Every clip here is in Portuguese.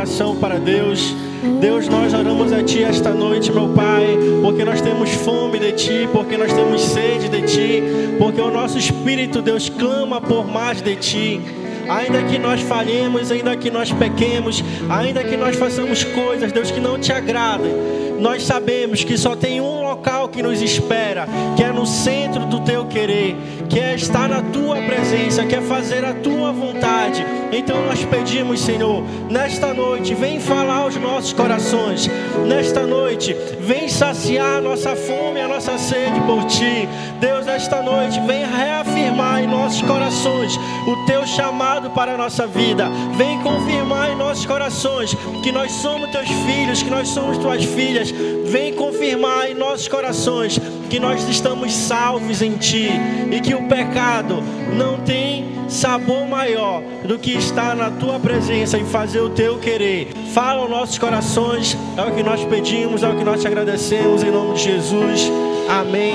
Oração para Deus. Deus, nós oramos a Ti esta noite, meu Pai, porque nós temos fome de Ti, porque nós temos sede de Ti, porque o nosso espírito, Deus, clama por mais de Ti. Ainda que nós falhemos, ainda que nós pequemos, ainda que nós façamos coisas, Deus, que não te agradem, nós sabemos que só tem um local que nos espera, que é no centro do teu querer, que é estar na tua presença, que é fazer a tua vontade. Então nós pedimos, Senhor, nesta noite, vem falar aos nossos corações. Nesta noite, vem saciar a nossa fome, a nossa sede por ti. Deus, nesta noite, vem reafirmar em nossos corações o teu chamado para a nossa vida. Vem confirmar em nossos corações que nós somos teus filhos, que nós somos tuas filhas. Vem confirmar em nossos corações que nós estamos salvos em ti e que o pecado não tem sabor maior do que estar na tua presença e fazer o teu querer. Fala aos nossos corações, é o que nós pedimos, é o que nós te agradecemos em nome de Jesus. Amém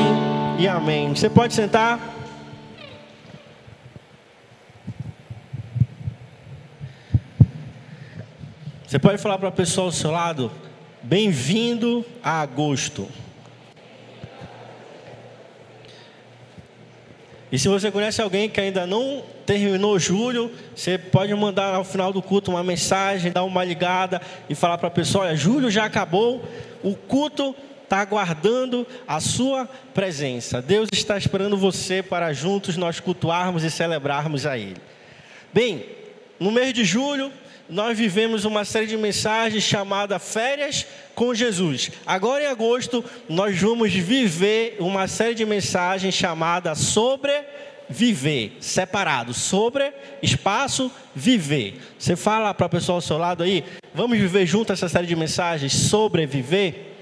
e amém. Você pode sentar. Você pode falar para a pessoa ao seu lado: Bem-vindo a agosto. E se você conhece alguém que ainda não terminou julho, você pode mandar ao final do culto uma mensagem, dar uma ligada e falar para a pessoa: olha, julho já acabou, o culto está aguardando a sua presença. Deus está esperando você para juntos nós cultuarmos e celebrarmos a Ele. Bem, no mês de julho, nós vivemos uma série de mensagens chamada Férias com Jesus. Agora em agosto, nós vamos viver uma série de mensagens chamada Sobre Viver, separado, sobre espaço viver. Você fala para a pessoa ao seu lado aí, vamos viver junto essa série de mensagens sobre viver?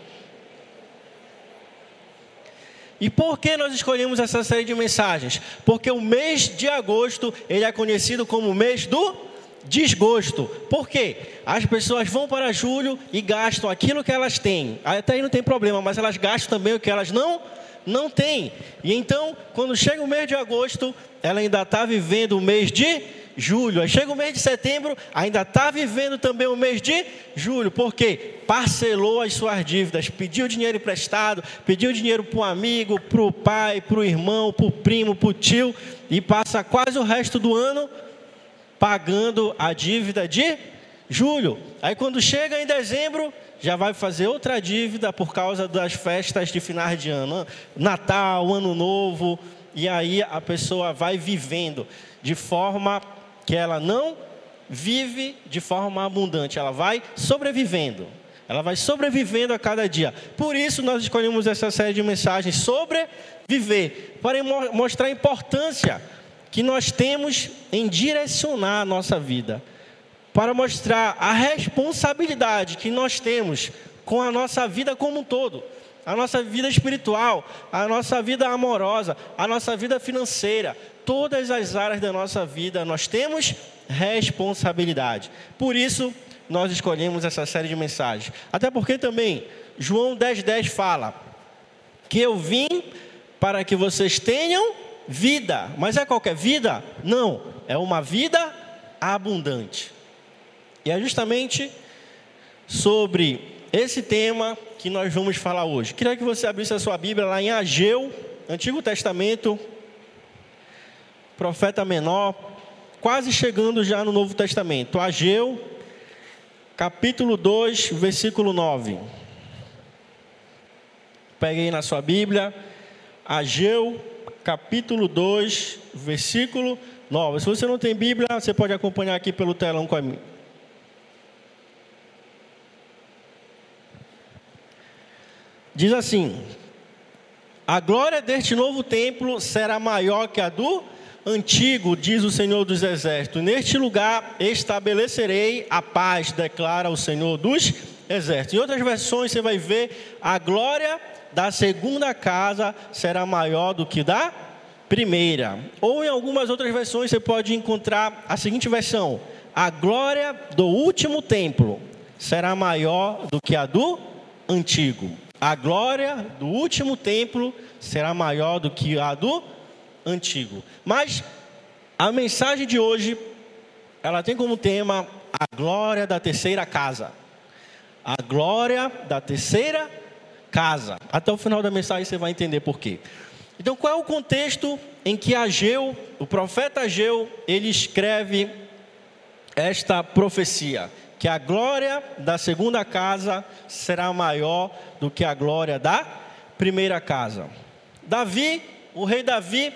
E por que nós escolhemos essa série de mensagens? Porque o mês de agosto, ele é conhecido como o mês do desgosto. Por quê? As pessoas vão para julho e gastam aquilo que elas têm. Até aí não tem problema, mas elas gastam também o que elas não não têm. E então, quando chega o mês de agosto, ela ainda está vivendo o mês de julho. Aí chega o mês de setembro, ainda está vivendo também o mês de julho. Por quê? Parcelou as suas dívidas, pediu dinheiro emprestado, pediu dinheiro para o amigo, para o pai, para o irmão, para o primo, para o tio, e passa quase o resto do ano pagando a dívida de julho. Aí quando chega em dezembro, já vai fazer outra dívida por causa das festas de finais de ano, Natal, Ano Novo, e aí a pessoa vai vivendo de forma que ela não vive de forma abundante, ela vai sobrevivendo. Ela vai sobrevivendo a cada dia. Por isso nós escolhemos essa série de mensagens sobre viver, para mostrar a importância que nós temos em direcionar a nossa vida, para mostrar a responsabilidade que nós temos com a nossa vida como um todo, a nossa vida espiritual, a nossa vida amorosa, a nossa vida financeira, todas as áreas da nossa vida nós temos responsabilidade. Por isso, nós escolhemos essa série de mensagens. Até porque também João 10,10 10 fala que eu vim para que vocês tenham vida. Mas é qualquer vida? Não, é uma vida abundante. E é justamente sobre esse tema que nós vamos falar hoje. Queria que você abrisse a sua Bíblia lá em Ageu, Antigo Testamento, profeta menor, quase chegando já no Novo Testamento. Ageu, capítulo 2, versículo 9. Peguei na sua Bíblia, Ageu, capítulo 2, versículo 9. Se você não tem Bíblia, você pode acompanhar aqui pelo telão com a mim. Diz assim: A glória deste novo templo será maior que a do antigo, diz o Senhor dos Exércitos. Neste lugar estabelecerei a paz, declara o Senhor dos Exércitos. Em outras versões você vai ver a glória da segunda casa será maior do que da primeira. Ou em algumas outras versões você pode encontrar a seguinte versão: a glória do último templo será maior do que a do antigo. A glória do último templo será maior do que a do antigo. Mas a mensagem de hoje, ela tem como tema a glória da terceira casa. A glória da terceira casa. Até o final da mensagem você vai entender por quê. Então, qual é o contexto em que Ageu, o profeta Ageu, ele escreve esta profecia? Que a glória da segunda casa será maior do que a glória da primeira casa. Davi, o rei Davi,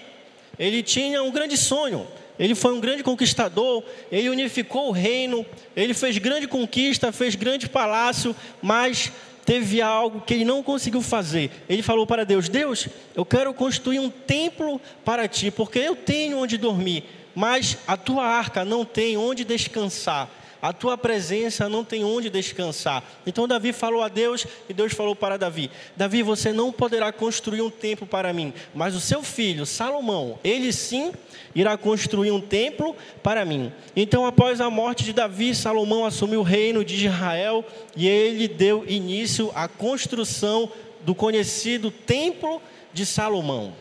ele tinha um grande sonho. Ele foi um grande conquistador, ele unificou o reino, ele fez grande conquista, fez grande palácio, mas teve algo que ele não conseguiu fazer. Ele falou para Deus: Deus, eu quero construir um templo para ti, porque eu tenho onde dormir, mas a tua arca não tem onde descansar. A tua presença não tem onde descansar. Então Davi falou a Deus e Deus falou para Davi: Davi, você não poderá construir um templo para mim, mas o seu filho Salomão, ele sim irá construir um templo para mim. Então, após a morte de Davi, Salomão assumiu o reino de Israel e ele deu início à construção do conhecido Templo de Salomão.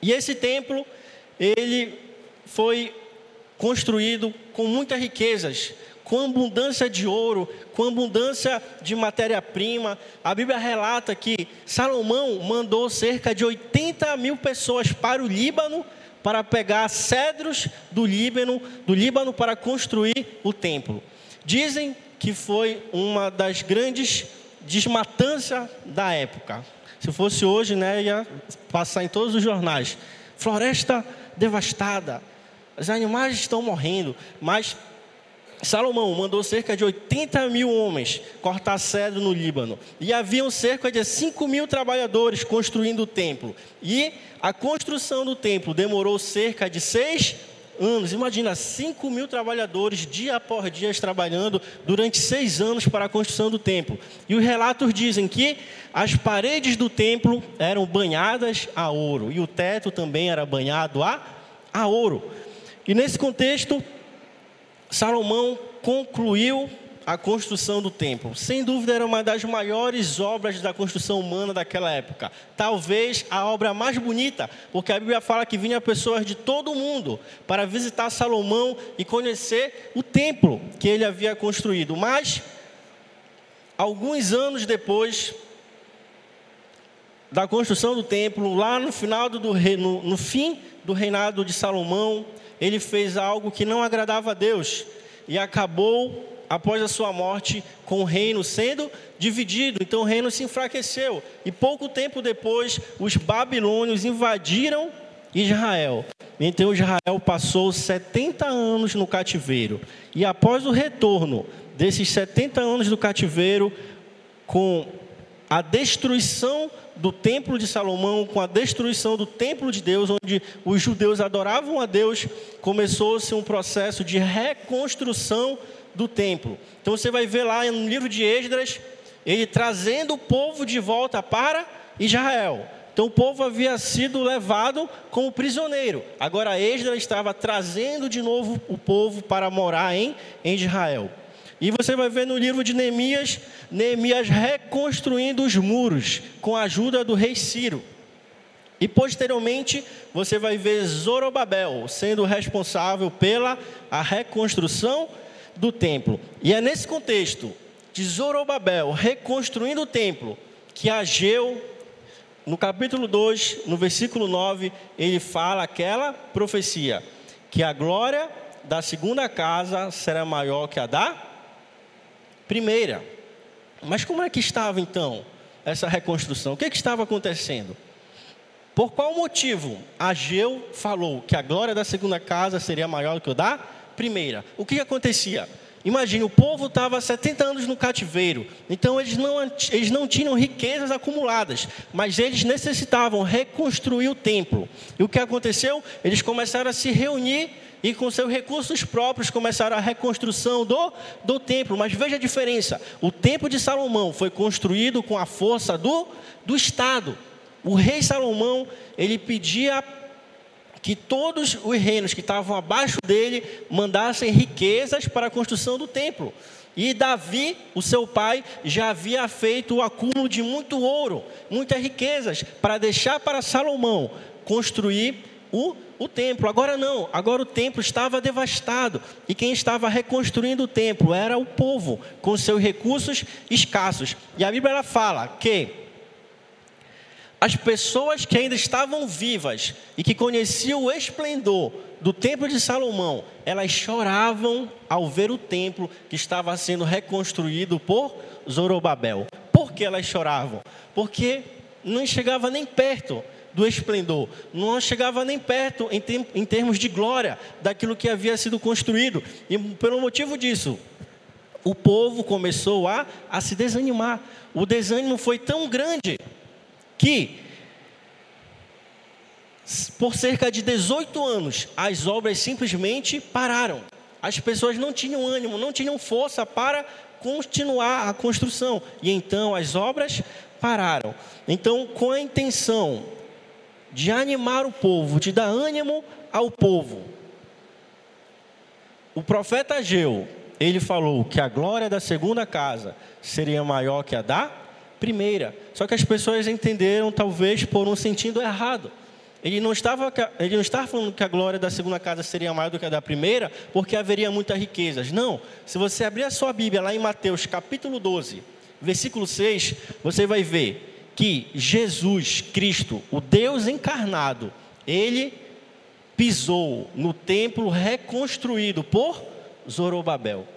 E esse templo, ele foi construído com muitas riquezas, com abundância de ouro, com abundância de matéria-prima. A Bíblia relata que Salomão mandou cerca de 80 mil pessoas para o Líbano para pegar cedros do Líbano, do Líbano para construir o templo. Dizem que foi uma das grandes desmatanças da época. Se fosse hoje, né, ia passar em todos os jornais. Floresta devastada, os animais estão morrendo, mas Salomão mandou cerca de 80 mil homens cortar cedro no Líbano. E haviam cerca de 5 mil trabalhadores construindo o templo. E a construção do templo demorou cerca de seis anos. Imagina, 5 mil trabalhadores, dia após dia, trabalhando durante seis anos para a construção do templo. E os relatos dizem que as paredes do templo eram banhadas a ouro. E o teto também era banhado a, a ouro. E nesse contexto, Salomão concluiu a construção do templo. Sem dúvida, era uma das maiores obras da construção humana daquela época. Talvez a obra mais bonita, porque a Bíblia fala que vinha pessoas de todo o mundo para visitar Salomão e conhecer o templo que ele havia construído. Mas, alguns anos depois da construção do templo, lá no final do, no, no fim do reinado de Salomão, ele fez algo que não agradava a Deus e acabou, após a sua morte, com o reino sendo dividido. Então o reino se enfraqueceu. E pouco tempo depois, os babilônios invadiram Israel. Então Israel passou 70 anos no cativeiro. E após o retorno desses 70 anos do cativeiro, com a destruição do templo de Salomão, com a destruição do templo de Deus, onde os judeus adoravam a Deus, começou-se um processo de reconstrução do templo. Então você vai ver lá no livro de Esdras, ele trazendo o povo de volta para Israel. Então o povo havia sido levado como prisioneiro. Agora Esdras estava trazendo de novo o povo para morar em, em Israel. E você vai ver no livro de Neemias, Neemias reconstruindo os muros com a ajuda do rei Ciro. E posteriormente você vai ver Zorobabel sendo responsável pela a reconstrução do templo. E é nesse contexto de Zorobabel reconstruindo o templo que Ageu, no capítulo 2, no versículo 9, ele fala aquela profecia: que a glória da segunda casa será maior que a da primeira. Mas como é que estava então essa reconstrução? O que, é que estava acontecendo? Por qual motivo Ageu falou que a glória da segunda casa seria maior do que o da primeira? O que, acontecia? Imagine, o povo estava 70 anos no cativeiro, então eles não, eles não tinham riquezas acumuladas, mas eles necessitavam reconstruir o templo. E o que aconteceu? Eles começaram a se reunir e com seus recursos próprios começaram a reconstrução do, do templo. Mas veja a diferença: o templo de Salomão foi construído com a força do, do Estado. O rei Salomão ele pedia que todos os reinos que estavam abaixo dele mandassem riquezas para a construção do templo. E Davi, o seu pai, já havia feito o acúmulo de muito ouro, muitas riquezas, para deixar para Salomão construir o, o templo. Agora não, agora o templo estava devastado. E quem estava reconstruindo o templo era o povo, com seus recursos escassos. E a Bíblia ela fala que as pessoas que ainda estavam vivas e que conheciam o esplendor do templo de Salomão, elas choravam ao ver o templo que estava sendo reconstruído por Zorobabel. Por que elas choravam? Porque não chegava nem perto do esplendor, não chegava nem perto em, tem, em termos de glória daquilo que havia sido construído. E pelo motivo disso, o povo começou a, a se desanimar. O desânimo foi tão grande que, por cerca de 18 anos, as obras simplesmente pararam. As pessoas não tinham ânimo, não tinham força para continuar a construção. E então as obras pararam. Então, com a intenção de animar o povo, de dar ânimo ao povo, o profeta Ageu, ele falou que a glória da segunda casa seria maior que a da primeira. Só que as pessoas entenderam, talvez, por um sentido errado. Ele não, estava, ele não estava falando que a glória da segunda casa seria maior do que a da primeira, porque haveria muitas riquezas. Não. Se você abrir a sua Bíblia lá em Mateus capítulo 12, versículo 6, você vai ver que Jesus Cristo, o Deus encarnado, ele pisou no templo reconstruído por Zorobabel.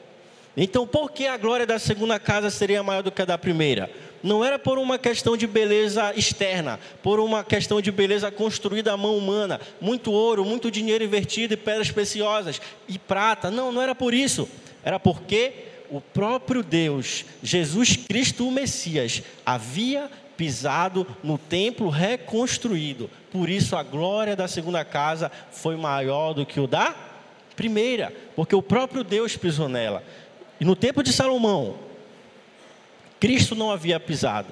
Então, por que a glória da segunda casa seria maior do que a da primeira? Não era por uma questão de beleza externa, por uma questão de beleza construída à mão humana, muito ouro, muito dinheiro invertido e pedras preciosas e prata. Não, não era por isso. Era porque o próprio Deus, Jesus Cristo, o Messias, havia pisado no templo reconstruído. Por isso a glória da segunda casa foi maior do que o da primeira, porque o próprio Deus pisou nela. E no tempo de Salomão, Cristo não havia pisado,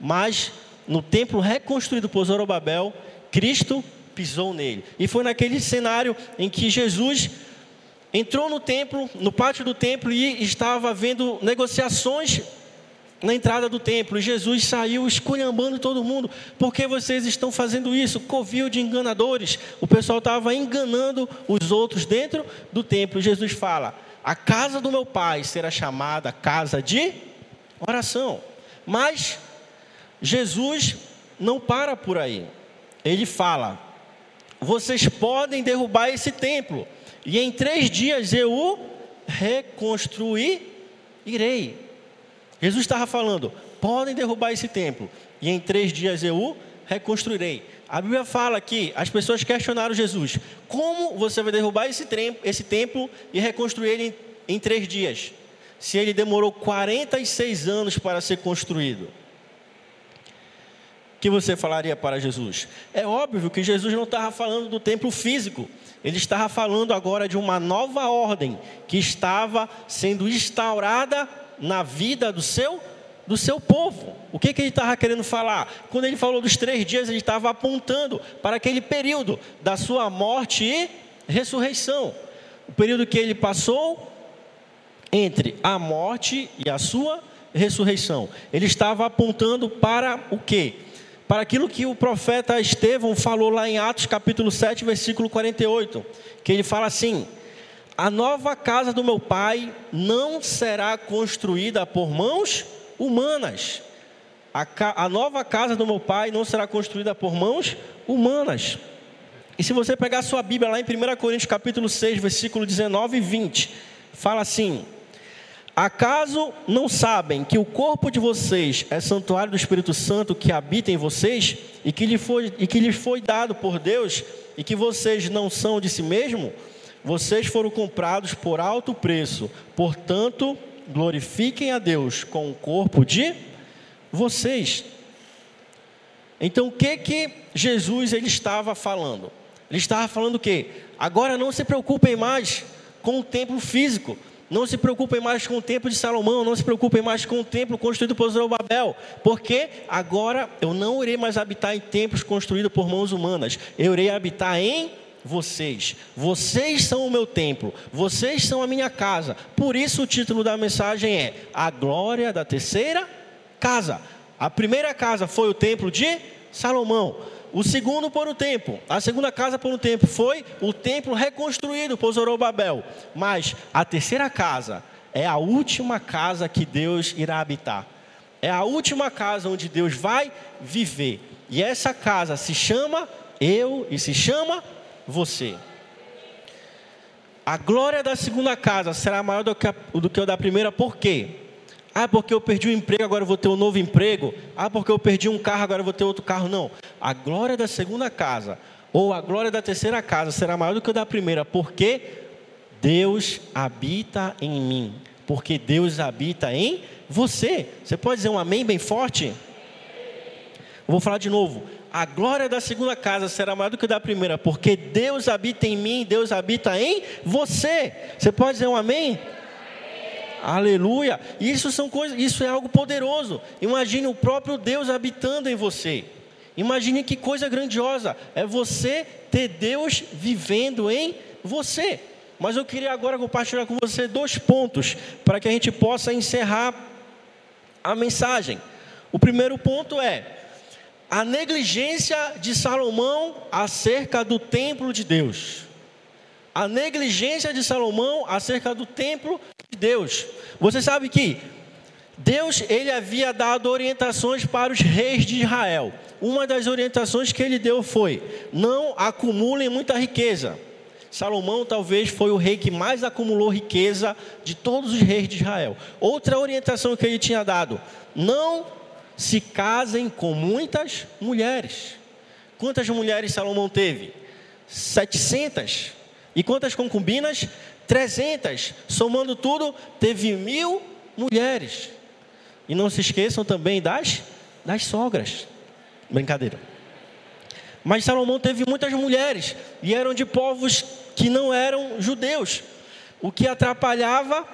mas no templo reconstruído por Zorobabel, Cristo pisou nele. E foi naquele cenário em que Jesus entrou no templo, no pátio do templo e estava havendo negociações na entrada do templo. E Jesus saiu esculhambando todo mundo. Por que vocês estão fazendo isso? Covil de enganadores. O pessoal estava enganando os outros dentro do templo. Jesus fala: a casa do meu pai será chamada casa de oração. Mas Jesus não para por aí. Ele fala: vocês podem derrubar esse templo, e em três dias eu o reconstruirei. Jesus estava falando: podem derrubar esse templo, e em três dias eu o reconstruirei. A Bíblia fala que as pessoas questionaram Jesus: como você vai derrubar esse, esse templo e reconstruir ele em, em três dias? Se ele demorou 46 anos para ser construído. O que você falaria para Jesus? É óbvio que Jesus não estava falando do templo físico, ele estava falando agora de uma nova ordem que estava sendo instaurada na vida do seu do seu povo. O que, que ele estava querendo falar? Quando ele falou dos três dias, ele estava apontando para aquele período da sua morte e ressurreição. O período que ele passou entre a morte e a sua ressurreição. Ele estava apontando para o quê? Para aquilo que o profeta Estevão falou lá em Atos capítulo 7, versículo 48, que ele fala assim: A nova casa do meu pai não será construída por mãos humanas. A, a nova casa do meu pai não será construída por mãos humanas. E se você pegar sua Bíblia lá em 1 Coríntios capítulo 6, versículo 19 e 20, fala assim: Acaso não sabem que o corpo de vocês é santuário do Espírito Santo que habita em vocês e que, lhe foi, e que lhes foi dado por Deus e que vocês não são de si mesmo? Vocês foram comprados por alto preço, portanto, glorifiquem a Deus com o corpo de vocês. Então, o que que Jesus ele estava falando? Ele estava falando o quê? Agora não se preocupem mais com o templo físico. Não se preocupem mais com o templo de Salomão, não se preocupem mais com o templo construído por Zorobabel, porque agora eu não irei mais habitar em templos construídos por mãos humanas, eu irei habitar em vocês. Vocês são o meu templo, vocês são a minha casa. Por isso o título da mensagem é A Glória da Terceira Casa. A primeira casa foi o templo de Salomão. o segundo por um tempo, a segunda casa por um tempo foi o templo reconstruído por Zorobabel. Mas a terceira casa é a última casa que Deus irá habitar. É a última casa onde Deus vai viver. E essa casa se chama eu e se chama você. A glória da segunda casa será maior do que, a, do que a da primeira, por quê? Ah, porque eu perdi um emprego, agora vou ter um novo emprego. Ah, porque eu perdi um carro, agora vou ter outro carro. Não. A glória da segunda casa, ou a glória da terceira casa, será maior do que a da primeira, porque Deus habita em mim. Porque Deus habita em você. Você pode dizer um amém bem forte? Eu vou falar de novo. A glória da segunda casa será maior do que da primeira, porque Deus habita em mim, Deus habita em você. Você pode dizer um amém? Aleluia. Isso são coisas, isso é algo poderoso. Imagine o próprio Deus habitando em você. Imagine que coisa grandiosa é você ter Deus vivendo em você. Mas eu queria agora compartilhar com você dois pontos para que a gente possa encerrar a mensagem. O primeiro ponto é a negligência de Salomão acerca do templo de Deus a negligência de Salomão acerca do templo de Deus. Você sabe que Deus ele havia dado orientações para os reis de Israel. Uma das orientações que ele deu foi: não acumulem muita riqueza. Salomão talvez foi o rei que mais acumulou riqueza de todos os reis de Israel. Outra orientação que ele tinha dado: não se casem com muitas mulheres. Quantas mulheres Salomão teve? 700. E quantas concubinas? Trezentas. Somando tudo, teve mil mulheres. E não se esqueçam também das, das sogras. Brincadeira. Mas Salomão teve muitas mulheres e eram de povos que não eram judeus, o que atrapalhava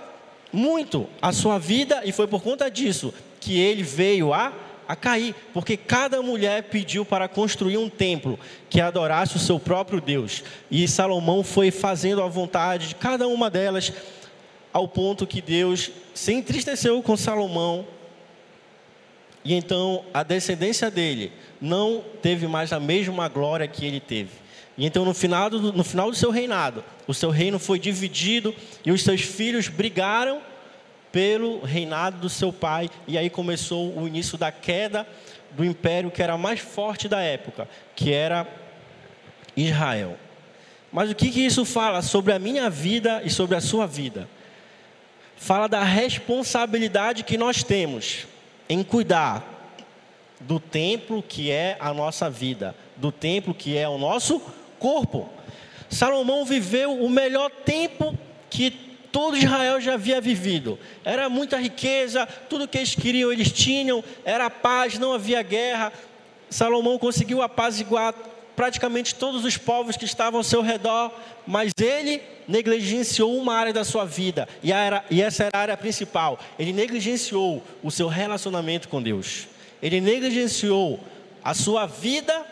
muito a sua vida, e foi por conta disso que ele veio a a cair, porque cada mulher pediu para construir um templo que adorasse o seu próprio Deus. E Salomão foi fazendo a vontade de cada uma delas, ao ponto que Deus se entristeceu com Salomão. E então a descendência dele não teve mais a mesma glória que ele teve. E então, no final, do, no final do seu reinado, o seu reino foi dividido e os seus filhos brigaram pelo reinado do seu pai, e aí começou o início da queda do império que era mais forte da época, que era Israel. Mas o que, que isso fala sobre a minha vida e sobre a sua vida? Fala da responsabilidade que nós temos em cuidar do templo que é a nossa vida, do templo que é o nosso corpo. Salomão viveu o melhor tempo que todo Israel já havia vivido. Era muita riqueza, tudo que eles queriam eles tinham, era paz, não havia guerra. Salomão conseguiu apaziguar praticamente todos os povos que estavam ao seu redor, mas ele negligenciou uma área da sua vida, e, era, e essa era a área principal. Ele negligenciou o seu relacionamento com Deus, ele negligenciou a sua vida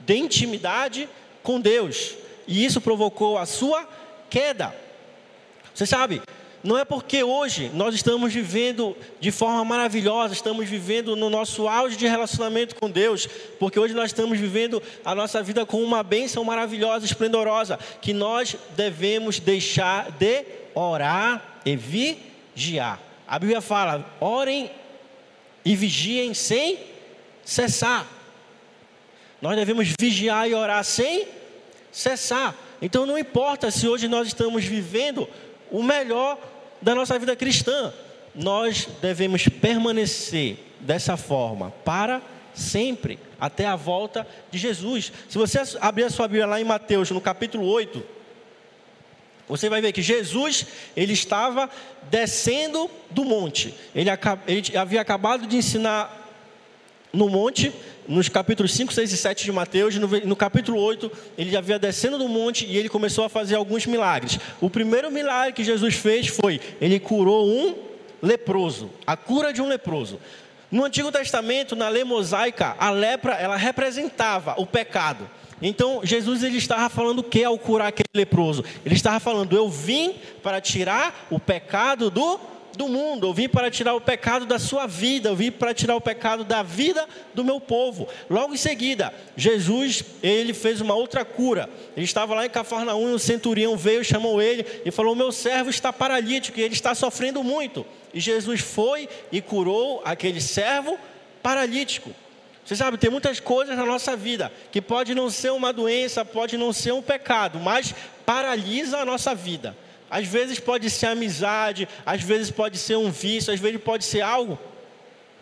de intimidade com Deus, e isso provocou a sua queda. Você sabe, não é porque hoje nós estamos vivendo de forma maravilhosa, estamos vivendo no nosso auge de relacionamento com Deus, porque hoje nós estamos vivendo a nossa vida com uma bênção maravilhosa, esplendorosa, que nós devemos deixar de orar e vigiar. A Bíblia fala: orem e vigiem sem cessar. Nós devemos vigiar e orar sem cessar. Então não importa se hoje nós estamos vivendo o melhor da nossa vida cristã. Nós devemos permanecer dessa forma para sempre, até a volta de Jesus. Se você abrir a sua Bíblia lá em Mateus, no capítulo 8, você vai ver que Jesus, ele estava descendo do monte. Ele, ele havia acabado de ensinar no monte, nos capítulos 5, 6 e 7 de Mateus, no, no, capítulo 8, ele já havia descendo do monte e ele começou a fazer alguns milagres. O primeiro milagre que Jesus fez foi, ele curou um leproso, a cura de um leproso. No Antigo Testamento, na lei mosaica, a lepra, ela representava o pecado. Então, Jesus ele estava falando o que ao curar aquele leproso? Ele estava falando, eu vim para tirar o pecado do do mundo, eu vim para tirar o pecado da sua vida, eu vim para tirar o pecado da vida do meu povo. Logo em seguida, Jesus, ele fez uma outra cura. Ele estava lá em Cafarnaum e um centurião veio, chamou ele e falou: "Meu servo está paralítico e ele está sofrendo muito". E Jesus foi e curou aquele servo paralítico. Você sabe, tem muitas coisas na nossa vida que pode não ser uma doença, pode não ser um pecado, mas paralisa a nossa vida. Às vezes pode ser amizade, às vezes pode ser um vício, às vezes pode ser algo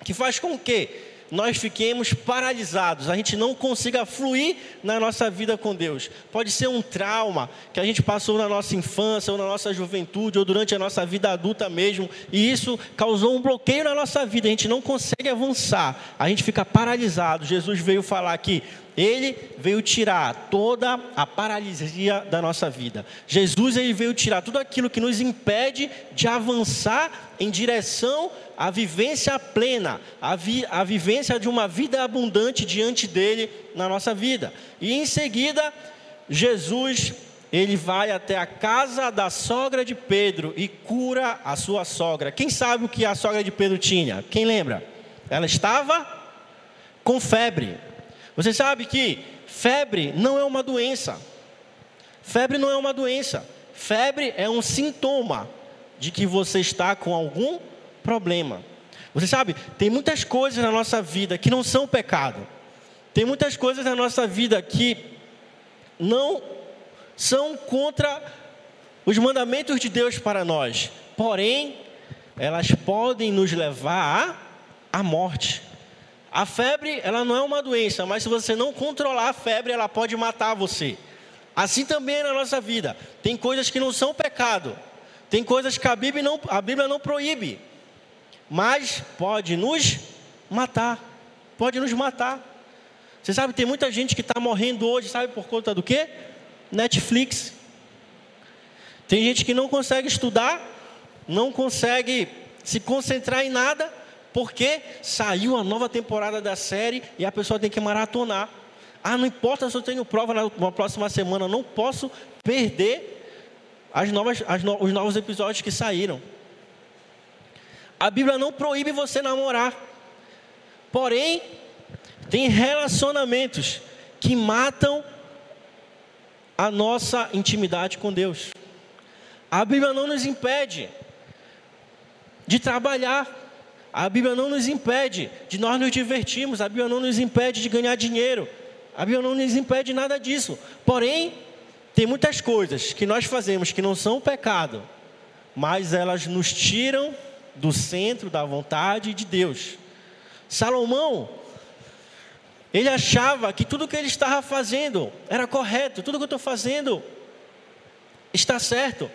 que faz com que nós fiquemos paralisados, a gente não consiga fluir na nossa vida com Deus. Pode ser um trauma que a gente passou na nossa infância, ou na nossa juventude, ou durante a nossa vida adulta mesmo, e isso causou um bloqueio na nossa vida, a gente não consegue avançar, a gente fica paralisado. Jesus veio falar aqui: ele veio tirar toda a paralisia da nossa vida. Jesus ele veio tirar tudo aquilo que nos impede de avançar em direção à vivência plena, à, vi, à vivência de uma vida abundante diante dele na nossa vida. E em seguida, Jesus ele vai até a casa da sogra de Pedro e cura a sua sogra. Quem sabe o que a sogra de Pedro tinha? Quem lembra? Ela estava com febre. Você sabe que febre não é uma doença. Febre não é uma doença. Febre é um sintoma de que você está com algum problema. Você sabe, tem muitas coisas na nossa vida que não são pecado. Tem muitas coisas na nossa vida que não são contra os mandamentos de Deus para nós. Porém, elas podem nos levar à morte. A febre, ela não é uma doença, mas se você não controlar a febre, ela pode matar você. Assim também é na nossa vida. Tem coisas que não são pecado. Tem coisas que a Bíblia não, a Bíblia não proíbe. Mas pode nos matar. Pode nos matar. Você sabe, tem muita gente que está morrendo hoje, sabe por conta do quê? Netflix. Tem gente que não consegue estudar, não consegue se concentrar em nada, porque saiu a nova temporada da série e a pessoa tem que maratonar. Ah, não importa se eu tenho prova na, próxima semana, não posso perder as novas, as no, os novos episódios que saíram. A Bíblia não proíbe você namorar. Porém, tem relacionamentos que matam a nossa intimidade com Deus. A Bíblia não nos impede de trabalhar a Bíblia não nos impede de nós nos divertirmos, a Bíblia não nos impede de ganhar dinheiro, a Bíblia não nos impede nada disso. Porém, tem muitas coisas que nós fazemos que não são pecado, mas elas nos tiram do centro da vontade de Deus. Salomão, ele achava que tudo que ele estava fazendo era correto, tudo que eu estou fazendo está certo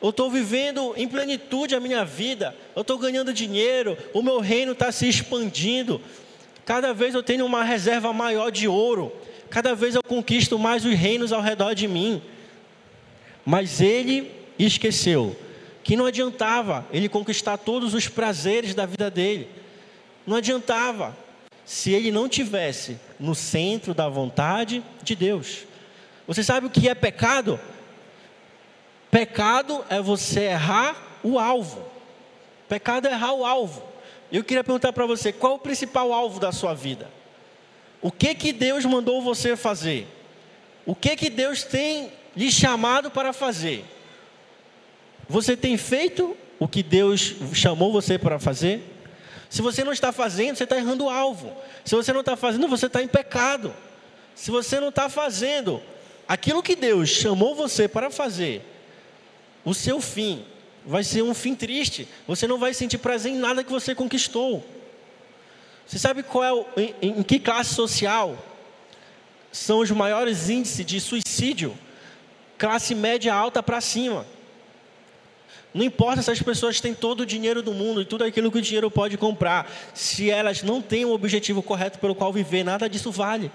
eu estou vivendo em plenitude a minha vida, eu estou ganhando dinheiro, o meu reino está se expandindo, cada vez eu tenho uma reserva maior de ouro, cada vez eu conquisto mais os reinos ao redor de mim. Mas ele esqueceu que não adiantava ele conquistar todos os prazeres da vida dele, não adiantava se ele não tivesse no centro da vontade de Deus. Você sabe o que é pecado? Pecado é você errar o alvo. Pecado é errar o alvo. Eu queria perguntar para você, qual é o principal alvo da sua vida? O que que Deus mandou você fazer? O que que Deus tem lhe chamado para fazer? Você tem feito o que Deus chamou você para fazer? Se você não está fazendo, você está errando o alvo. Se você não está fazendo, você está em pecado. Se você não está fazendo aquilo que Deus chamou você para fazer, o seu fim vai ser um fim triste. Você não vai sentir prazer em nada que você conquistou. Você sabe qual é o, em, em que classe social são os maiores índices de suicídio? Classe média alta para cima. Não importa se as pessoas têm todo o dinheiro do mundo e tudo aquilo que o dinheiro pode comprar, se elas não têm o objetivo correto pelo qual viver, nada disso vale.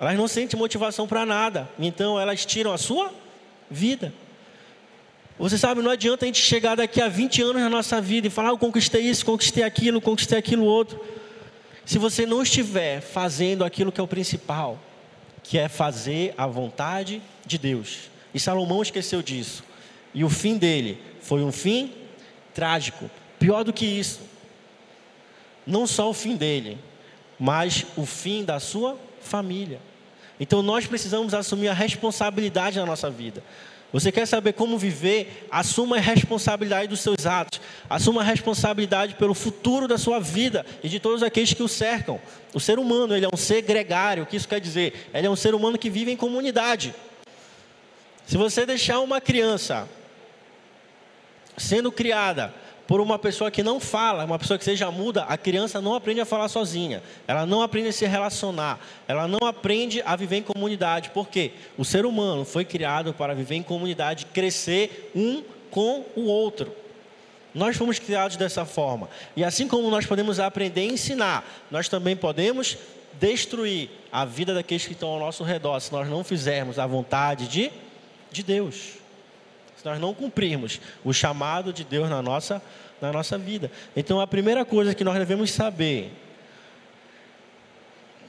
Elas não sentem motivação para nada, então elas tiram a sua vida. Você sabe, não adianta a gente chegar daqui a 20 anos na nossa vida e falar, ah, eu conquistei isso, conquistei aquilo, conquistei aquilo outro. Se você não estiver fazendo aquilo que é o principal, que é fazer a vontade de Deus. E Salomão esqueceu disso. E o fim dele foi um fim trágico. Pior do que isso. Não só o fim dele, mas o fim da sua família. Então nós precisamos assumir a responsabilidade na nossa vida. Você quer saber como viver? Assuma a responsabilidade dos seus atos. Assuma a responsabilidade pelo futuro da sua vida e de todos aqueles que o cercam. O ser humano, ele é um ser gregário. O que isso quer dizer? Ele é um ser humano que vive em comunidade. Se você deixar uma criança sendo criada por uma pessoa que não fala, uma pessoa que seja muda, a criança não aprende a falar sozinha, ela não aprende a se relacionar, ela não aprende a viver em comunidade. Por quê? O ser humano foi criado para viver em comunidade, crescer um com o outro. Nós fomos criados dessa forma. E assim como nós podemos aprender a ensinar, nós também podemos destruir a vida daqueles que estão ao nosso redor, se nós não fizermos a vontade de, de Deus se nós não cumprirmos o chamado de Deus na nossa, na nossa vida. Então, a primeira coisa que nós devemos saber,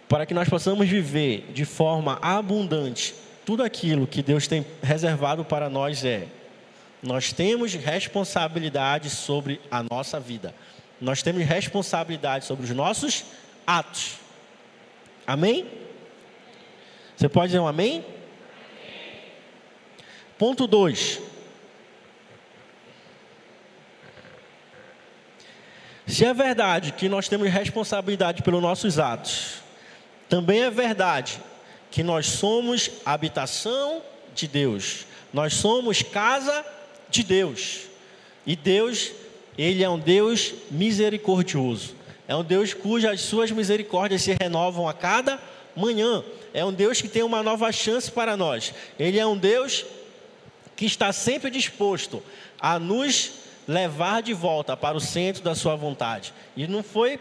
para que nós possamos viver de forma abundante tudo aquilo que Deus tem reservado para nós é: nós temos responsabilidade sobre a nossa vida, nós temos responsabilidade sobre os nossos atos. Amém? Você pode dizer um amém? Ponto 2. Se é verdade que nós temos responsabilidade pelos nossos atos, também é verdade que nós somos habitação de Deus, nós somos casa de Deus. E Deus, Ele é um Deus misericordioso, é um Deus cujas suas misericórdias se renovam a cada manhã, é um Deus que tem uma nova chance para nós, Ele é um Deus que está sempre disposto a nos levar de volta para o centro da sua vontade. E não foi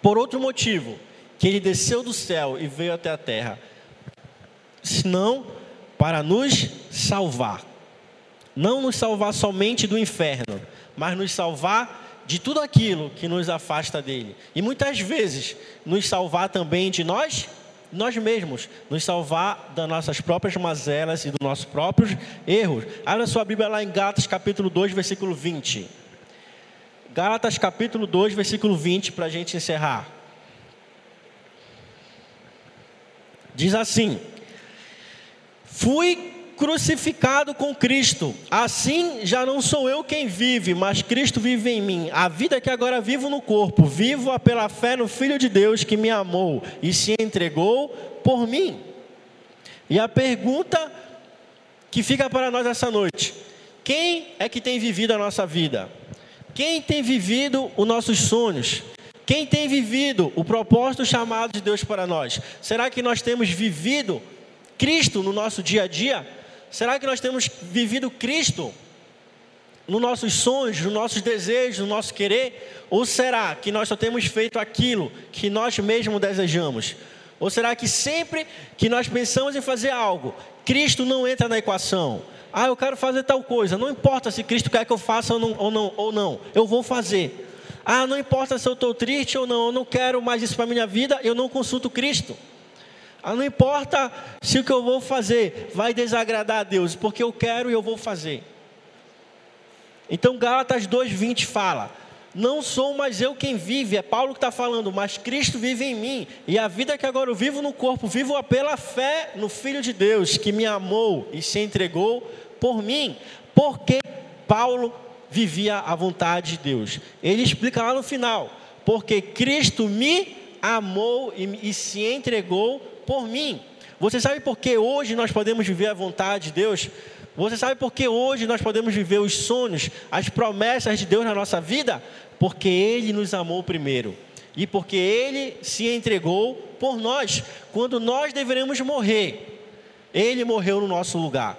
por outro motivo que ele desceu do céu e veio até a terra, senão para nos salvar. Não nos salvar somente do inferno, mas nos salvar de tudo aquilo que nos afasta dele. E muitas vezes nos salvar também de nós nós mesmos, nos salvar das nossas próprias mazelas e dos nossos próprios erros. Abra sua Bíblia lá em Gálatas capítulo 2, versículo 20. Gálatas capítulo 2, versículo 20, para a gente encerrar. Diz assim: Fui crucificado com Cristo. Assim já não sou eu quem vive, mas Cristo vive em mim. A vida que agora vivo no corpo, vivo-a pela fé no Filho de Deus que me amou e se entregou por mim. E a pergunta que fica para nós essa noite: quem é que tem vivido a nossa vida? Quem tem vivido os nossos sonhos? Quem tem vivido o propósito chamado de Deus para nós? Será que nós temos vivido Cristo no nosso dia a dia? Será que nós temos vivido Cristo nos nossos sonhos, nos nossos desejos, no nosso querer? Ou será que nós só temos feito aquilo que nós mesmos desejamos? Ou será que sempre que nós pensamos em fazer algo, Cristo não entra na equação? Ah, eu quero fazer tal coisa, não importa se Cristo quer que eu faça ou não, ou não, ou não eu vou fazer. Ah, não importa se eu estou triste ou não, eu não quero mais isso para a minha vida, eu não consulto Cristo. Ah, não importa se o que eu vou fazer vai desagradar a Deus, porque eu quero e eu vou fazer. Então Gálatas 2,20 fala: Não sou mais eu quem vive, é Paulo que está falando, mas Cristo vive em mim, e a vida que agora eu vivo no corpo, vivo pela fé no Filho de Deus, que me amou e se entregou por mim. Porque Paulo vivia a vontade de Deus. Ele explica lá no final: Porque Cristo me amou e, e se entregou por mim. Você sabe por que hoje nós podemos viver a vontade de Deus? Você sabe por que hoje nós podemos viver os sonhos, as promessas de Deus na nossa vida? Porque Ele nos amou primeiro. E porque Ele se entregou por nós. Quando nós deveremos morrer, Ele morreu no nosso lugar.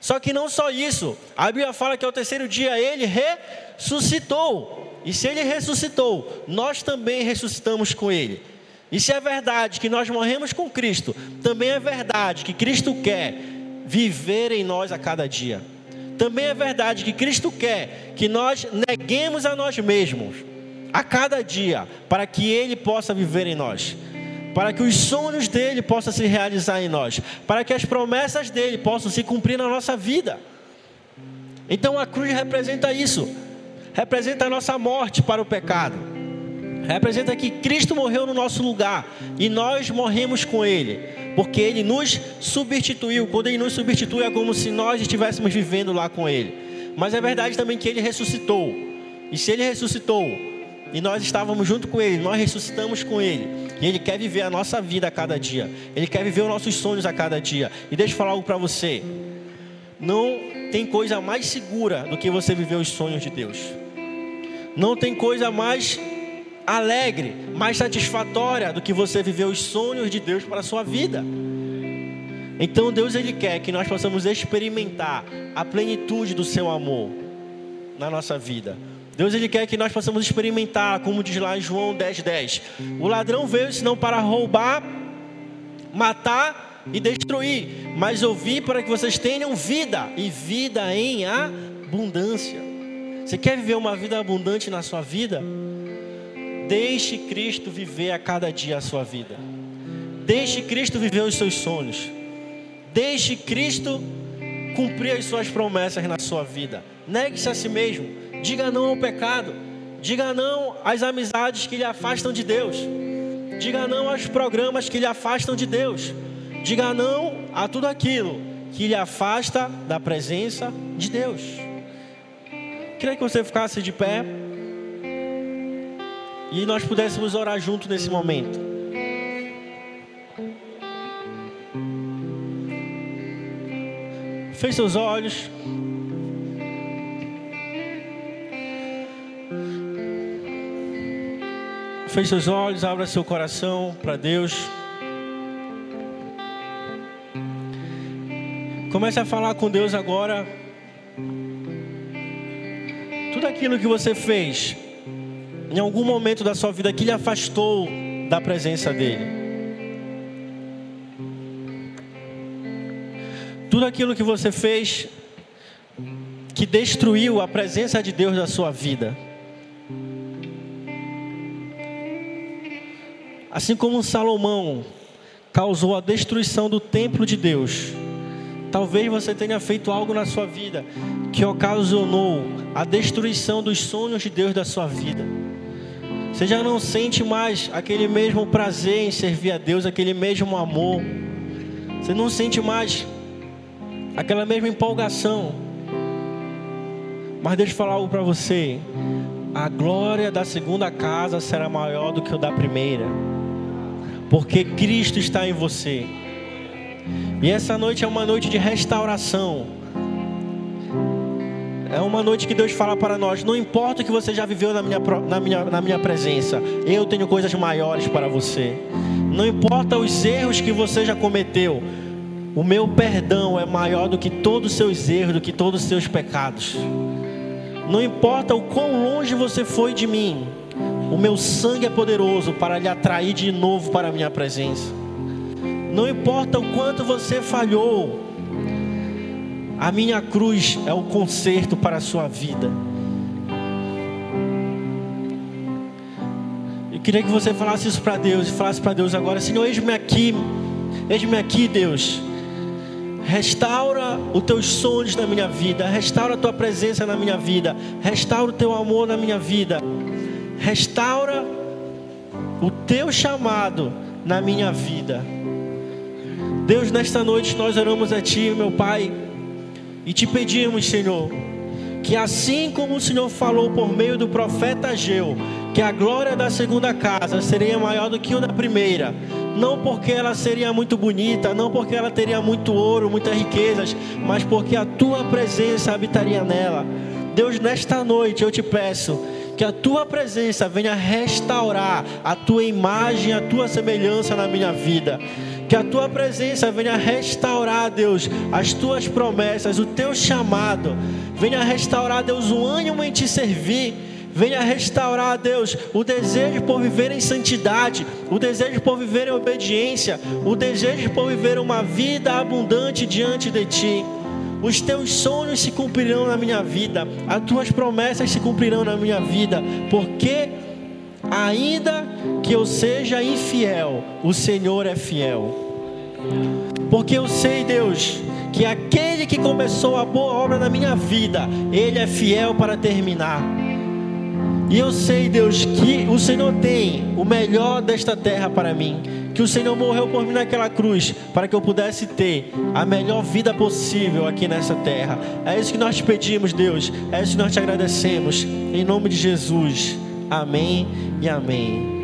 Só que não só isso, a Bíblia fala que ao terceiro dia Ele ressuscitou. E se Ele ressuscitou, nós também ressuscitamos com Ele. E se é verdade que nós morremos com Cristo, também é verdade que Cristo quer viver em nós a cada dia. Também é verdade que Cristo quer que nós neguemos a nós mesmos a cada dia, para que Ele possa viver em nós, para que os sonhos dele possam se realizar em nós, para que as promessas dele possam se cumprir na nossa vida. Então a cruz representa isso. representa a nossa morte para o pecado. Representa que Cristo morreu no nosso lugar e nós morremos com Ele, porque Ele nos substituiu. Quando Ele nos substitui, é como se nós estivéssemos vivendo lá com Ele. Mas é verdade também que Ele ressuscitou. E se Ele ressuscitou e nós estávamos junto com Ele, nós ressuscitamos com Ele. E Ele quer viver a nossa vida a cada dia. Ele quer viver os nossos sonhos a cada dia. E deixa eu falar algo para você. Não tem coisa mais segura do que você viver os sonhos de Deus. Não tem coisa mais alegre, mais satisfatória do que você viver os sonhos de Deus para a sua vida. Então Deus ele quer que nós possamos experimentar a plenitude do seu amor na nossa vida. Deus ele quer que nós possamos experimentar, como diz lá em João 10:10. 10. O ladrão veio senão para roubar, matar e destruir, mas eu vim para que vocês tenham vida e vida em abundância. Você quer viver uma vida abundante na sua vida? Deixe Cristo viver a cada dia a sua vida. Deixe Cristo viver os seus sonhos. Deixe Cristo cumprir as suas promessas na sua vida. Negue-se a si mesmo. Diga não ao pecado. Diga não às amizades que lhe afastam de Deus. Diga não aos programas que lhe afastam de Deus. Diga não a tudo aquilo que lhe afasta da presença de Deus. Queria que você ficasse de pé e nós pudéssemos orar junto nesse momento. Feche seus olhos. Feche seus olhos, abra seu coração para Deus. Comece a falar com Deus agora. Tudo aquilo que você fez em algum momento da sua vida que lhe afastou da presença dEle. Tudo aquilo que você fez que destruiu a presença de Deus na sua vida. Assim como Salomão causou a destruição do templo de Deus, talvez você tenha feito algo na sua vida que ocasionou a destruição dos sonhos de Deus da sua vida. Você já não sente mais aquele mesmo prazer em servir a Deus, aquele mesmo amor. Você não sente mais aquela mesma empolgação. Mas deixa eu falar algo para você. A glória da segunda casa será maior do que o da primeira. Porque Cristo está em você. E essa noite é uma noite de restauração. É uma noite que Deus fala para nós: não importa o que você já viveu na minha, na minha, na minha presença, eu tenho coisas maiores para você. Não importa os erros que você já cometeu, o meu perdão é maior do que todos os seus erros, do que todos os seus pecados. Não importa o quão longe você foi de mim, o meu sangue é poderoso para lhe atrair de novo para a minha presença. Não importa o quanto você falhou, a minha cruz é o conserto para a sua vida. Eu queria que você falasse isso para Deus e falasse para Deus agora: Senhor, eis-me aqui, eis-me aqui, Deus. Restaura os teus sonhos na minha vida, restaura a tua presença na minha vida, restaura o teu amor na minha vida, restaura o teu chamado na minha vida. Deus, nesta noite nós oramos a Ti, meu Pai e te pedimos, Senhor, que assim como o Senhor falou por meio do profeta Ageu, que a glória da segunda casa seria maior do que o da primeira, não porque ela seria muito bonita, não porque ela teria muito ouro, muitas riquezas, mas porque a tua presença habitaria nela. Deus, nesta noite eu te peço que a tua presença venha restaurar a tua imagem, a tua semelhança na minha vida. Que a tua presença venha restaurar, Deus, as tuas promessas, o teu chamado. Venha restaurar, Deus, o ânimo em te servir. Venha restaurar, Deus, o desejo por viver em santidade, o desejo por viver em obediência, o desejo por viver uma vida abundante diante de Ti. Os teus sonhos se cumprirão na minha vida, as tuas promessas se cumprirão na minha vida, porque ainda que eu seja infiel, o Senhor é fiel. Porque eu sei, Deus, que aquele que começou a boa obra na minha vida, ele é fiel para terminar. E eu sei, Deus, que o Senhor tem o melhor desta terra para mim. Que o Senhor morreu por mim naquela cruz para que eu pudesse ter a melhor vida possível aqui nessa terra. É isso que nós te pedimos, Deus. É isso que nós te agradecemos. Em nome de Jesus. Amém e amém.